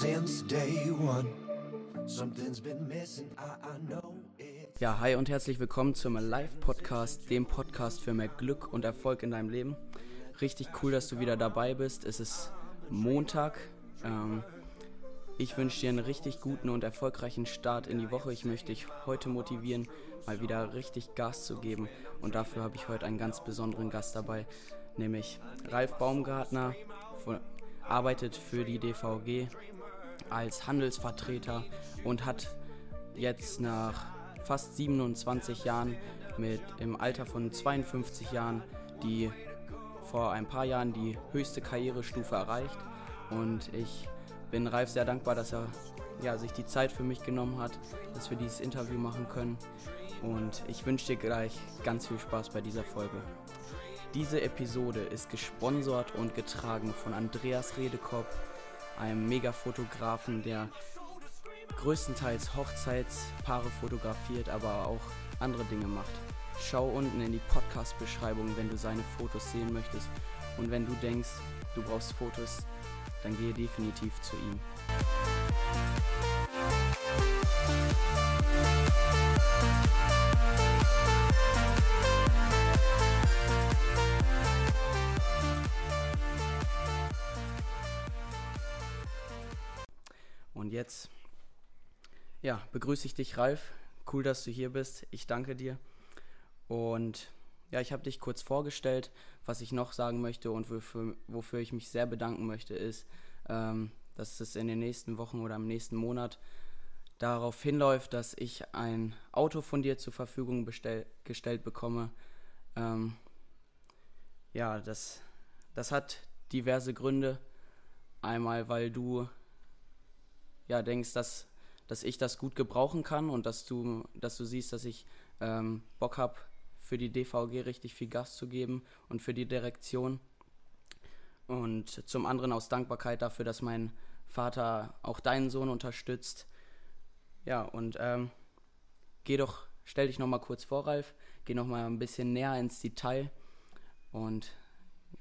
since day one. Something's been missing, I, I know it. Ja, hi und herzlich willkommen zum Live Podcast, dem Podcast für mehr Glück und Erfolg in deinem Leben. Richtig cool, dass du wieder dabei bist. Es ist Montag. Ähm, ich wünsche dir einen richtig guten und erfolgreichen Start in die Woche. Ich möchte dich heute motivieren, mal wieder richtig Gas zu geben. Und dafür habe ich heute einen ganz besonderen Gast dabei, nämlich Ralf Baumgartner, arbeitet für die DVG als Handelsvertreter und hat jetzt nach fast 27 Jahren mit im Alter von 52 Jahren die vor ein paar Jahren die höchste Karrierestufe erreicht. Und ich bin Ralf sehr dankbar, dass er ja, sich die Zeit für mich genommen hat, dass wir dieses Interview machen können. Und ich wünsche dir gleich ganz viel Spaß bei dieser Folge. Diese Episode ist gesponsert und getragen von Andreas Redekopp, einem Mega-Fotografen, der größtenteils Hochzeitspaare fotografiert, aber auch andere Dinge macht. Schau unten in die Podcast-Beschreibung, wenn du seine Fotos sehen möchtest. Und wenn du denkst, du brauchst Fotos, dann gehe definitiv zu ihm. Jetzt, ja, begrüße ich dich, Ralf. Cool, dass du hier bist. Ich danke dir. Und ja, ich habe dich kurz vorgestellt. Was ich noch sagen möchte und wofür, wofür ich mich sehr bedanken möchte, ist, ähm, dass es in den nächsten Wochen oder im nächsten Monat darauf hinläuft, dass ich ein Auto von dir zur Verfügung bestell, gestellt bekomme. Ähm, ja, das, das hat diverse Gründe. Einmal, weil du ja denkst, dass, dass ich das gut gebrauchen kann und dass du, dass du siehst, dass ich ähm, Bock habe, für die DVG richtig viel Gas zu geben und für die Direktion. Und zum anderen aus Dankbarkeit dafür, dass mein Vater auch deinen Sohn unterstützt. Ja, und ähm, geh doch, stell dich nochmal kurz vor, Ralf, geh nochmal ein bisschen näher ins Detail und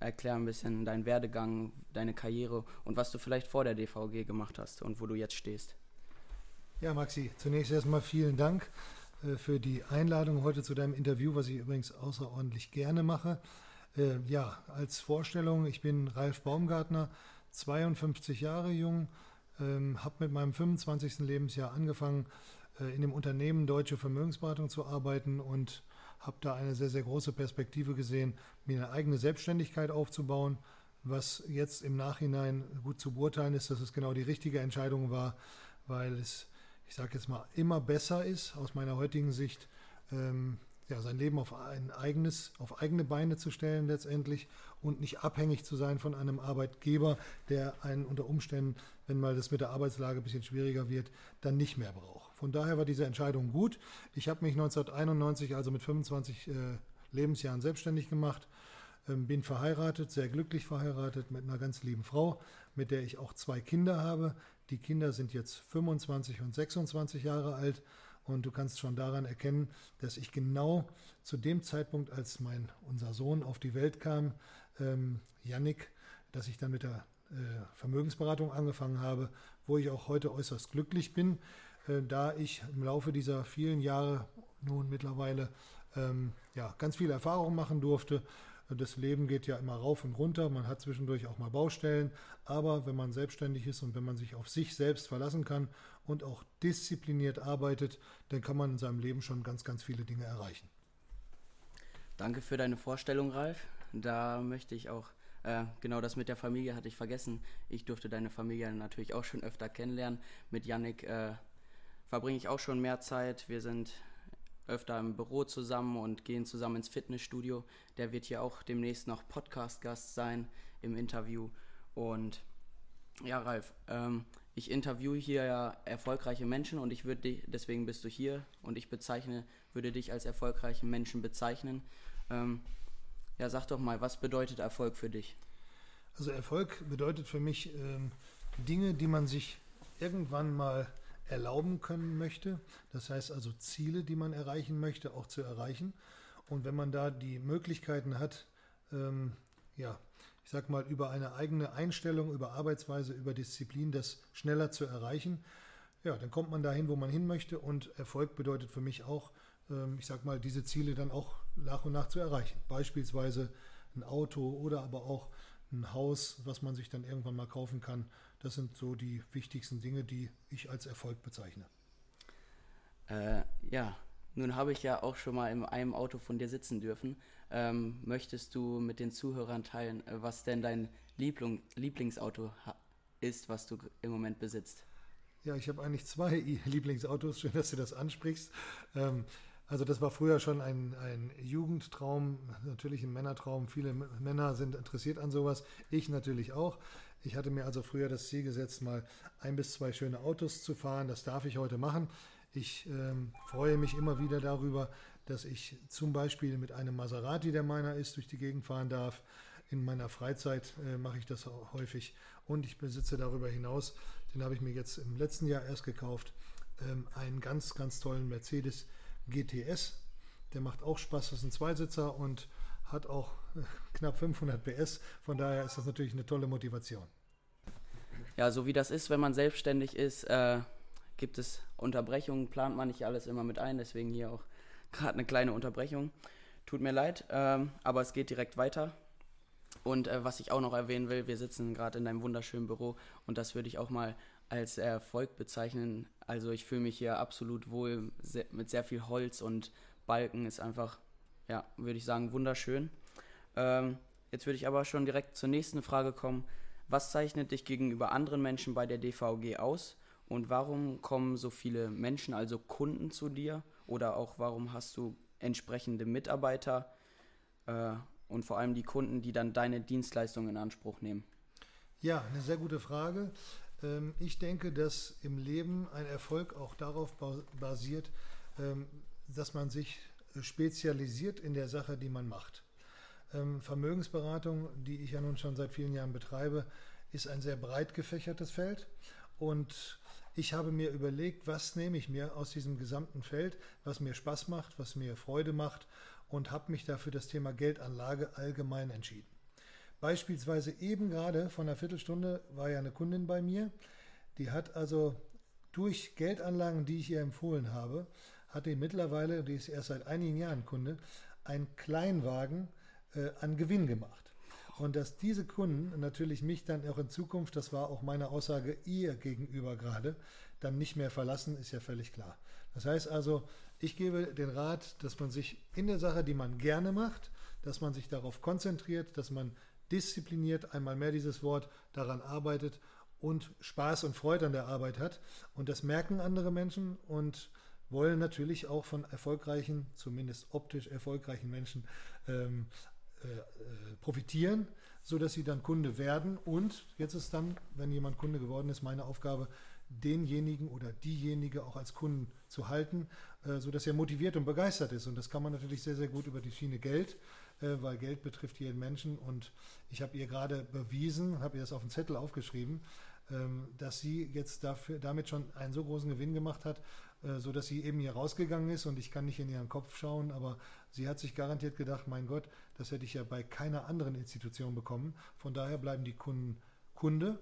erklär ein bisschen deinen Werdegang, deine Karriere und was du vielleicht vor der DVG gemacht hast und wo du jetzt stehst. Ja, Maxi, zunächst erstmal vielen Dank äh, für die Einladung heute zu deinem Interview, was ich übrigens außerordentlich gerne mache. Äh, ja, als Vorstellung, ich bin Ralf Baumgartner, 52 Jahre jung, ähm, habe mit meinem 25. Lebensjahr angefangen, äh, in dem Unternehmen Deutsche Vermögensberatung zu arbeiten und habe da eine sehr, sehr große Perspektive gesehen, mir eine eigene Selbstständigkeit aufzubauen. Was jetzt im Nachhinein gut zu beurteilen ist, dass es genau die richtige Entscheidung war, weil es, ich sage jetzt mal, immer besser ist, aus meiner heutigen Sicht, ähm, ja, sein Leben auf ein eigenes, auf eigene Beine zu stellen letztendlich und nicht abhängig zu sein von einem Arbeitgeber, der einen unter Umständen, wenn mal das mit der Arbeitslage ein bisschen schwieriger wird, dann nicht mehr braucht. Von daher war diese Entscheidung gut. Ich habe mich 1991, also mit 25 äh, Lebensjahren, selbstständig gemacht, ähm, bin verheiratet, sehr glücklich verheiratet mit einer ganz lieben Frau, mit der ich auch zwei Kinder habe. Die Kinder sind jetzt 25 und 26 Jahre alt und du kannst schon daran erkennen, dass ich genau zu dem Zeitpunkt, als mein, unser Sohn auf die Welt kam, ähm, Yannick, dass ich dann mit der äh, Vermögensberatung angefangen habe, wo ich auch heute äußerst glücklich bin, äh, da ich im Laufe dieser vielen Jahre nun mittlerweile ähm, ja, ganz viel Erfahrung machen durfte. Das Leben geht ja immer rauf und runter, man hat zwischendurch auch mal Baustellen, aber wenn man selbstständig ist und wenn man sich auf sich selbst verlassen kann und auch diszipliniert arbeitet, dann kann man in seinem Leben schon ganz, ganz viele Dinge erreichen. Danke für deine Vorstellung, Ralf. Da möchte ich auch, äh, genau das mit der Familie hatte ich vergessen. Ich durfte deine Familie natürlich auch schon öfter kennenlernen. Mit Yannick äh, verbringe ich auch schon mehr Zeit. Wir sind öfter im Büro zusammen und gehen zusammen ins Fitnessstudio. Der wird hier auch demnächst noch Podcast-Gast sein im Interview. Und ja, Ralf, ähm, ich interviewe hier ja erfolgreiche Menschen und ich würde dich, deswegen bist du hier und ich bezeichne, würde dich als erfolgreichen Menschen bezeichnen. Ähm, ja, sag doch mal, was bedeutet Erfolg für dich? Also Erfolg bedeutet für mich ähm, Dinge, die man sich irgendwann mal erlauben können möchte. Das heißt also Ziele, die man erreichen möchte, auch zu erreichen. Und wenn man da die Möglichkeiten hat, ähm, ja, ich sag mal, über eine eigene Einstellung, über Arbeitsweise, über Disziplin das schneller zu erreichen. Ja, dann kommt man dahin, wo man hin möchte und Erfolg bedeutet für mich auch, ähm, ich sag mal, diese Ziele dann auch nach und nach zu erreichen. Beispielsweise ein Auto oder aber auch ein Haus, was man sich dann irgendwann mal kaufen kann. Das sind so die wichtigsten Dinge, die ich als Erfolg bezeichne. Äh, ja, nun habe ich ja auch schon mal in einem Auto von dir sitzen dürfen. Ähm, möchtest du mit den Zuhörern teilen, äh, was denn dein Liebling, Lieblingsauto ist, was du im Moment besitzt? Ja, ich habe eigentlich zwei Lieblingsautos. Schön, dass du das ansprichst. Ähm, also das war früher schon ein, ein Jugendtraum, natürlich ein Männertraum. Viele Männer sind interessiert an sowas. Ich natürlich auch. Ich hatte mir also früher das Ziel gesetzt, mal ein bis zwei schöne Autos zu fahren. Das darf ich heute machen. Ich ähm, freue mich immer wieder darüber, dass ich zum Beispiel mit einem Maserati, der meiner ist, durch die Gegend fahren darf. In meiner Freizeit äh, mache ich das häufig und ich besitze darüber hinaus, den habe ich mir jetzt im letzten Jahr erst gekauft, ähm, einen ganz, ganz tollen Mercedes GTS. Der macht auch Spaß, das ist ein Zweisitzer und hat auch äh, knapp 500 PS. Von daher ist das natürlich eine tolle Motivation. Ja, so wie das ist, wenn man selbstständig ist, äh, gibt es Unterbrechungen, plant man nicht alles immer mit ein. Deswegen hier auch gerade eine kleine Unterbrechung. Tut mir leid, ähm, aber es geht direkt weiter. Und äh, was ich auch noch erwähnen will, wir sitzen gerade in einem wunderschönen Büro und das würde ich auch mal als Erfolg bezeichnen. Also ich fühle mich hier absolut wohl sehr, mit sehr viel Holz und Balken ist einfach, ja, würde ich sagen, wunderschön. Ähm, jetzt würde ich aber schon direkt zur nächsten Frage kommen. Was zeichnet dich gegenüber anderen Menschen bei der DVG aus und warum kommen so viele Menschen, also Kunden zu dir oder auch warum hast du entsprechende Mitarbeiter äh, und vor allem die Kunden, die dann deine Dienstleistungen in Anspruch nehmen? Ja, eine sehr gute Frage. Ähm, ich denke, dass im Leben ein Erfolg auch darauf basiert, ähm, dass man sich spezialisiert in der Sache, die man macht. Ähm, Vermögensberatung, die ich ja nun schon seit vielen Jahren betreibe, ist ein sehr breit gefächertes Feld und ich habe mir überlegt, was nehme ich mir aus diesem gesamten Feld, was mir Spaß macht, was mir Freude macht und habe mich dafür das Thema Geldanlage allgemein entschieden. Beispielsweise eben gerade vor einer Viertelstunde war ja eine Kundin bei mir, die hat also durch Geldanlagen, die ich ihr empfohlen habe, hat die mittlerweile, die ist erst seit einigen Jahren Kunde, einen Kleinwagen äh, an Gewinn gemacht. Und dass diese Kunden natürlich mich dann auch in Zukunft, das war auch meine Aussage ihr gegenüber gerade, dann nicht mehr verlassen, ist ja völlig klar. Das heißt also, ich gebe den Rat, dass man sich in der Sache, die man gerne macht, dass man sich darauf konzentriert, dass man diszipliniert, einmal mehr dieses Wort, daran arbeitet und Spaß und Freude an der Arbeit hat. Und das merken andere Menschen und wollen natürlich auch von erfolgreichen, zumindest optisch erfolgreichen Menschen ähm, äh, äh, profitieren, sodass sie dann Kunde werden. Und jetzt ist dann, wenn jemand Kunde geworden ist, meine Aufgabe, denjenigen oder diejenige auch als Kunden zu halten, äh, sodass er motiviert und begeistert ist. Und das kann man natürlich sehr, sehr gut über die Schiene Geld äh, weil Geld betrifft jeden Menschen. Und ich habe ihr gerade bewiesen, habe ihr das auf den Zettel aufgeschrieben, ähm, dass sie jetzt dafür, damit schon einen so großen Gewinn gemacht hat, äh, so dass sie eben hier rausgegangen ist und ich kann nicht in ihren Kopf schauen, aber sie hat sich garantiert gedacht, mein Gott, das hätte ich ja bei keiner anderen Institution bekommen. Von daher bleiben die Kunden Kunde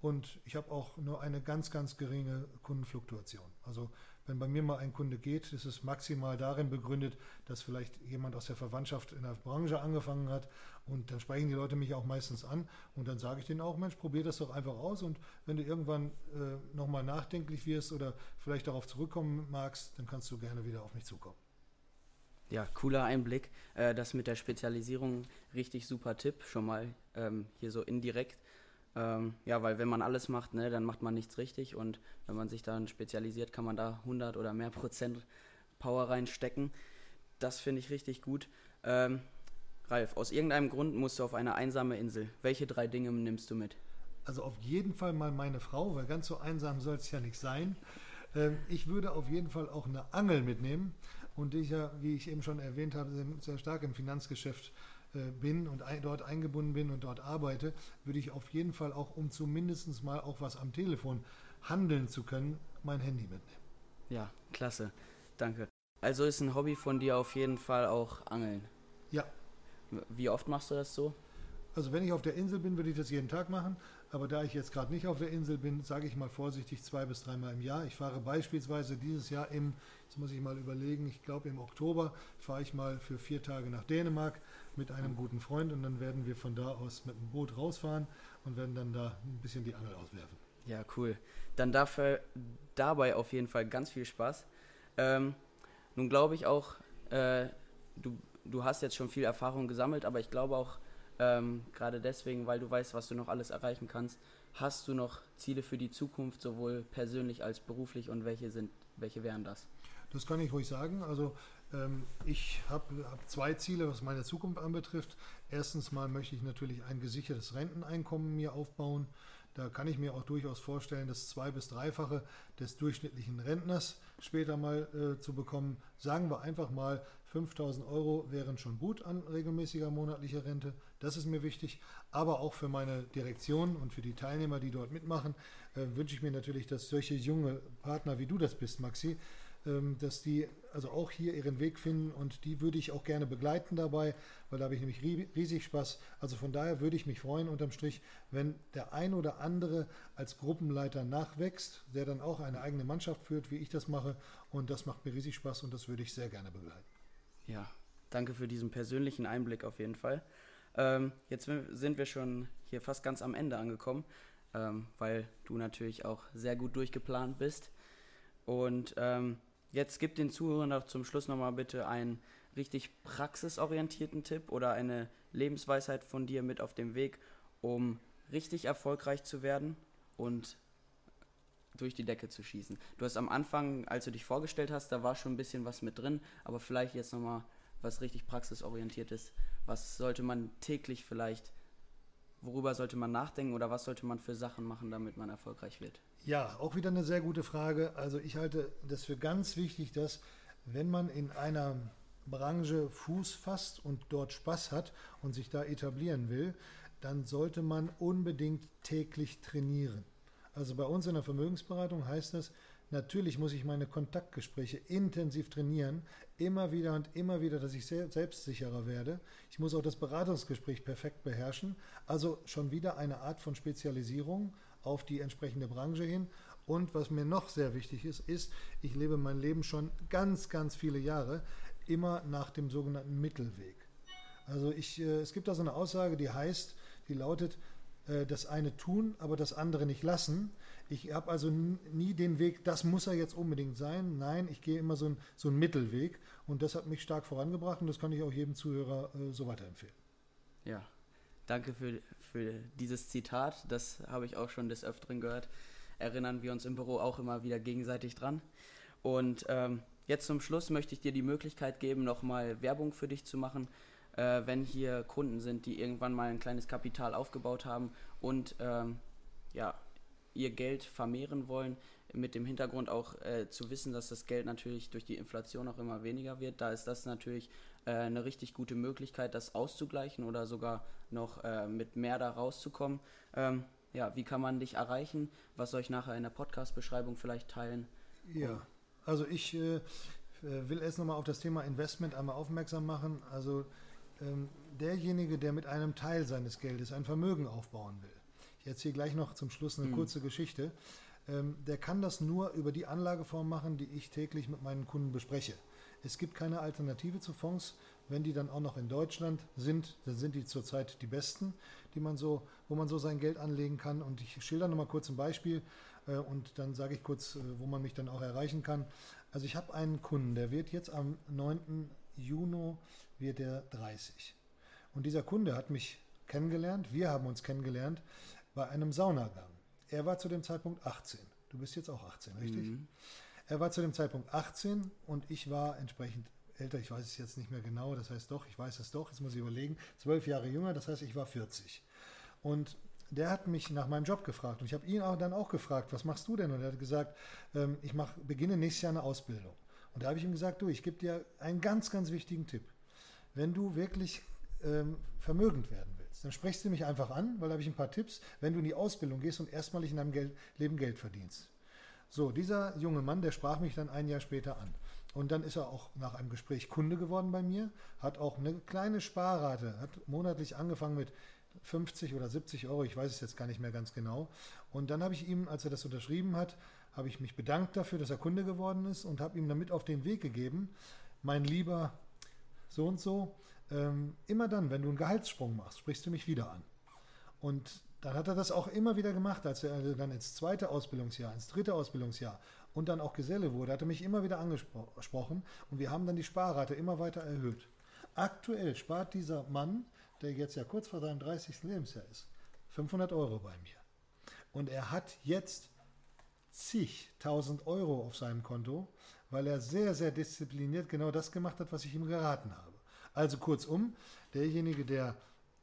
und ich habe auch nur eine ganz, ganz geringe Kundenfluktuation. Also wenn bei mir mal ein Kunde geht, ist es maximal darin begründet, dass vielleicht jemand aus der Verwandtschaft in der Branche angefangen hat und dann sprechen die Leute mich auch meistens an und dann sage ich denen auch, Mensch, probier das doch einfach aus und wenn du irgendwann äh, nochmal nachdenklich wirst oder vielleicht darauf zurückkommen magst, dann kannst du gerne wieder auf mich zukommen. Ja, cooler Einblick. Äh, das mit der Spezialisierung, richtig super Tipp, schon mal ähm, hier so indirekt. Ähm, ja, weil wenn man alles macht, ne, dann macht man nichts richtig und wenn man sich dann spezialisiert, kann man da 100 oder mehr Prozent Power reinstecken. Das finde ich richtig gut. Ähm, Ralf, aus irgendeinem Grund musst du auf eine einsame Insel. Welche drei Dinge nimmst du mit? Also auf jeden Fall mal meine Frau, weil ganz so einsam soll es ja nicht sein. Ähm, ich würde auf jeden Fall auch eine Angel mitnehmen und ich ja, wie ich eben schon erwähnt habe, sehr stark im Finanzgeschäft äh, bin und dort eingebunden bin und dort arbeite, würde ich auf jeden Fall auch, um zumindest mal auch was am Telefon handeln zu können, mein Handy mitnehmen. Ja, klasse. Danke. Also ist ein Hobby von dir auf jeden Fall auch Angeln. Ja. Wie oft machst du das so? Also wenn ich auf der Insel bin, würde ich das jeden Tag machen. Aber da ich jetzt gerade nicht auf der Insel bin, sage ich mal vorsichtig zwei bis dreimal im Jahr. Ich fahre beispielsweise dieses Jahr im, jetzt muss ich mal überlegen, ich glaube im Oktober fahre ich mal für vier Tage nach Dänemark mit einem guten Freund und dann werden wir von da aus mit dem Boot rausfahren und werden dann da ein bisschen die Angel auswerfen. Ja, cool. Dann dafür, dabei auf jeden Fall ganz viel Spaß. Ähm, nun glaube ich auch, äh, du, du hast jetzt schon viel Erfahrung gesammelt, aber ich glaube auch, ähm, Gerade deswegen, weil du weißt, was du noch alles erreichen kannst. Hast du noch Ziele für die Zukunft, sowohl persönlich als beruflich und welche sind, welche wären das? Das kann ich ruhig sagen. Also ähm, ich habe hab zwei Ziele, was meine Zukunft anbetrifft. Erstens mal möchte ich natürlich ein gesichertes Renteneinkommen mir aufbauen. Da kann ich mir auch durchaus vorstellen, das zwei- bis dreifache des durchschnittlichen Rentners später mal äh, zu bekommen. Sagen wir einfach mal, 5000 Euro wären schon gut an regelmäßiger monatlicher Rente. Das ist mir wichtig. Aber auch für meine Direktion und für die Teilnehmer, die dort mitmachen, äh, wünsche ich mir natürlich, dass solche junge Partner wie du das bist, Maxi, ähm, dass die also auch hier ihren Weg finden und die würde ich auch gerne begleiten dabei, weil da habe ich nämlich riesig Spaß. Also von daher würde ich mich freuen unterm Strich, wenn der ein oder andere als Gruppenleiter nachwächst, der dann auch eine eigene Mannschaft führt, wie ich das mache und das macht mir riesig Spaß und das würde ich sehr gerne begleiten. Ja, danke für diesen persönlichen Einblick auf jeden Fall. Ähm, jetzt sind wir schon hier fast ganz am Ende angekommen, ähm, weil du natürlich auch sehr gut durchgeplant bist. Und ähm, Jetzt gib den Zuhörern doch zum Schluss nochmal bitte einen richtig praxisorientierten Tipp oder eine Lebensweisheit von dir mit auf dem Weg, um richtig erfolgreich zu werden und durch die Decke zu schießen. Du hast am Anfang, als du dich vorgestellt hast, da war schon ein bisschen was mit drin, aber vielleicht jetzt nochmal was richtig praxisorientiert ist. Was sollte man täglich vielleicht, worüber sollte man nachdenken oder was sollte man für Sachen machen, damit man erfolgreich wird? Ja, auch wieder eine sehr gute Frage. Also ich halte das für ganz wichtig, dass wenn man in einer Branche Fuß fasst und dort Spaß hat und sich da etablieren will, dann sollte man unbedingt täglich trainieren. Also bei uns in der Vermögensberatung heißt das, natürlich muss ich meine Kontaktgespräche intensiv trainieren, immer wieder und immer wieder, dass ich selbstsicherer werde. Ich muss auch das Beratungsgespräch perfekt beherrschen. Also schon wieder eine Art von Spezialisierung auf die entsprechende Branche hin. Und was mir noch sehr wichtig ist, ist, ich lebe mein Leben schon ganz, ganz viele Jahre immer nach dem sogenannten Mittelweg. Also ich, äh, es gibt da so eine Aussage, die heißt, die lautet, das eine tun, aber das andere nicht lassen. Ich habe also nie den Weg, das muss er jetzt unbedingt sein. Nein, ich gehe immer so, ein, so einen Mittelweg und das hat mich stark vorangebracht und das kann ich auch jedem Zuhörer äh, so weiterempfehlen. Ja, danke für, für dieses Zitat. Das habe ich auch schon des Öfteren gehört. Erinnern wir uns im Büro auch immer wieder gegenseitig dran. Und ähm, jetzt zum Schluss möchte ich dir die Möglichkeit geben, nochmal Werbung für dich zu machen, äh, wenn hier Kunden sind, die irgendwann mal ein kleines Kapital aufgebaut haben und ähm, ja, ihr Geld vermehren wollen, mit dem Hintergrund auch äh, zu wissen, dass das Geld natürlich durch die Inflation auch immer weniger wird. Da ist das natürlich äh, eine richtig gute Möglichkeit, das auszugleichen oder sogar noch äh, mit mehr da rauszukommen. Ähm, ja, wie kann man dich erreichen? Was soll ich nachher in der Podcast-Beschreibung vielleicht teilen? Ja, also ich äh, will erst nochmal auf das Thema Investment einmal aufmerksam machen. Also ähm, derjenige, der mit einem Teil seines Geldes ein Vermögen aufbauen will. Ich erzähle gleich noch zum Schluss eine hm. kurze Geschichte. Ähm, der kann das nur über die Anlageform machen, die ich täglich mit meinen Kunden bespreche. Es gibt keine Alternative zu Fonds. Wenn die dann auch noch in Deutschland sind, dann sind die zurzeit die besten, die man so, wo man so sein Geld anlegen kann. Und ich schilder nochmal kurz ein Beispiel äh, und dann sage ich kurz, äh, wo man mich dann auch erreichen kann. Also ich habe einen Kunden, der wird jetzt am 9. Juni wird er 30. Und dieser Kunde hat mich kennengelernt, wir haben uns kennengelernt bei einem Saunagang. Er war zu dem Zeitpunkt 18. Du bist jetzt auch 18, richtig? Mhm. Er war zu dem Zeitpunkt 18 und ich war entsprechend älter, ich weiß es jetzt nicht mehr genau, das heißt doch, ich weiß es doch, jetzt muss ich überlegen, zwölf Jahre jünger, das heißt, ich war 40. Und der hat mich nach meinem Job gefragt und ich habe ihn auch dann auch gefragt, was machst du denn? Und er hat gesagt, ähm, ich mach, beginne nächstes Jahr eine Ausbildung. Und da habe ich ihm gesagt, du, ich gebe dir einen ganz, ganz wichtigen Tipp. Wenn du wirklich ähm, vermögend werden willst, dann sprechst du mich einfach an, weil da habe ich ein paar Tipps, wenn du in die Ausbildung gehst und erstmalig in deinem Geld, Leben Geld verdienst. So, dieser junge Mann, der sprach mich dann ein Jahr später an. Und dann ist er auch nach einem Gespräch Kunde geworden bei mir, hat auch eine kleine Sparrate, hat monatlich angefangen mit 50 oder 70 Euro, ich weiß es jetzt gar nicht mehr ganz genau. Und dann habe ich ihm, als er das unterschrieben hat, habe ich mich bedankt dafür, dass er Kunde geworden ist und habe ihm damit auf den Weg gegeben, mein lieber so und so, ähm, immer dann, wenn du einen Gehaltssprung machst, sprichst du mich wieder an. Und dann hat er das auch immer wieder gemacht, als er dann ins zweite Ausbildungsjahr, ins dritte Ausbildungsjahr und dann auch Geselle wurde, hat er mich immer wieder angesprochen und wir haben dann die Sparrate immer weiter erhöht. Aktuell spart dieser Mann, der jetzt ja kurz vor seinem 30. Lebensjahr ist, 500 Euro bei mir. Und er hat jetzt zigtausend Euro auf seinem Konto, weil er sehr, sehr diszipliniert genau das gemacht hat, was ich ihm geraten habe. Also kurzum, derjenige, der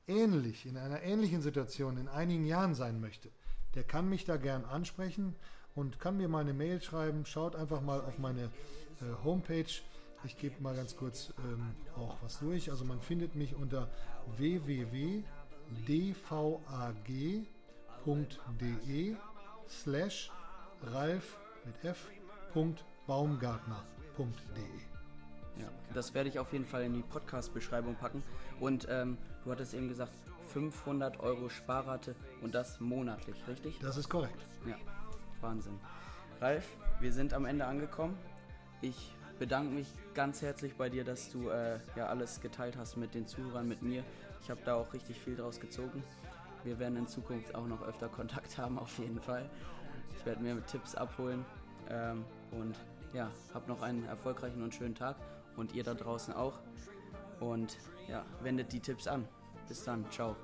ähnlich, in einer ähnlichen Situation in einigen Jahren sein möchte, der kann mich da gern ansprechen und kann mir mal eine Mail schreiben. Schaut einfach mal auf meine äh, Homepage. Ich gebe mal ganz kurz ähm, auch was durch. Also man findet mich unter www.dvag.de slash ralf mit f. baumgartner.de. Ja, das werde ich auf jeden Fall in die Podcast-Beschreibung packen. Und ähm, du hattest eben gesagt, 500 Euro Sparrate und das monatlich, richtig? Das ist korrekt. Ja, Wahnsinn. Ralf, wir sind am Ende angekommen. Ich bedanke mich ganz herzlich bei dir, dass du äh, ja alles geteilt hast mit den Zuhörern, mit mir. Ich habe da auch richtig viel draus gezogen. Wir werden in Zukunft auch noch öfter Kontakt haben, auf jeden Fall. Ich werde mir Tipps abholen ähm, und ja, habt noch einen erfolgreichen und schönen Tag und ihr da draußen auch. Und ja, wendet die Tipps an. Bis dann, ciao.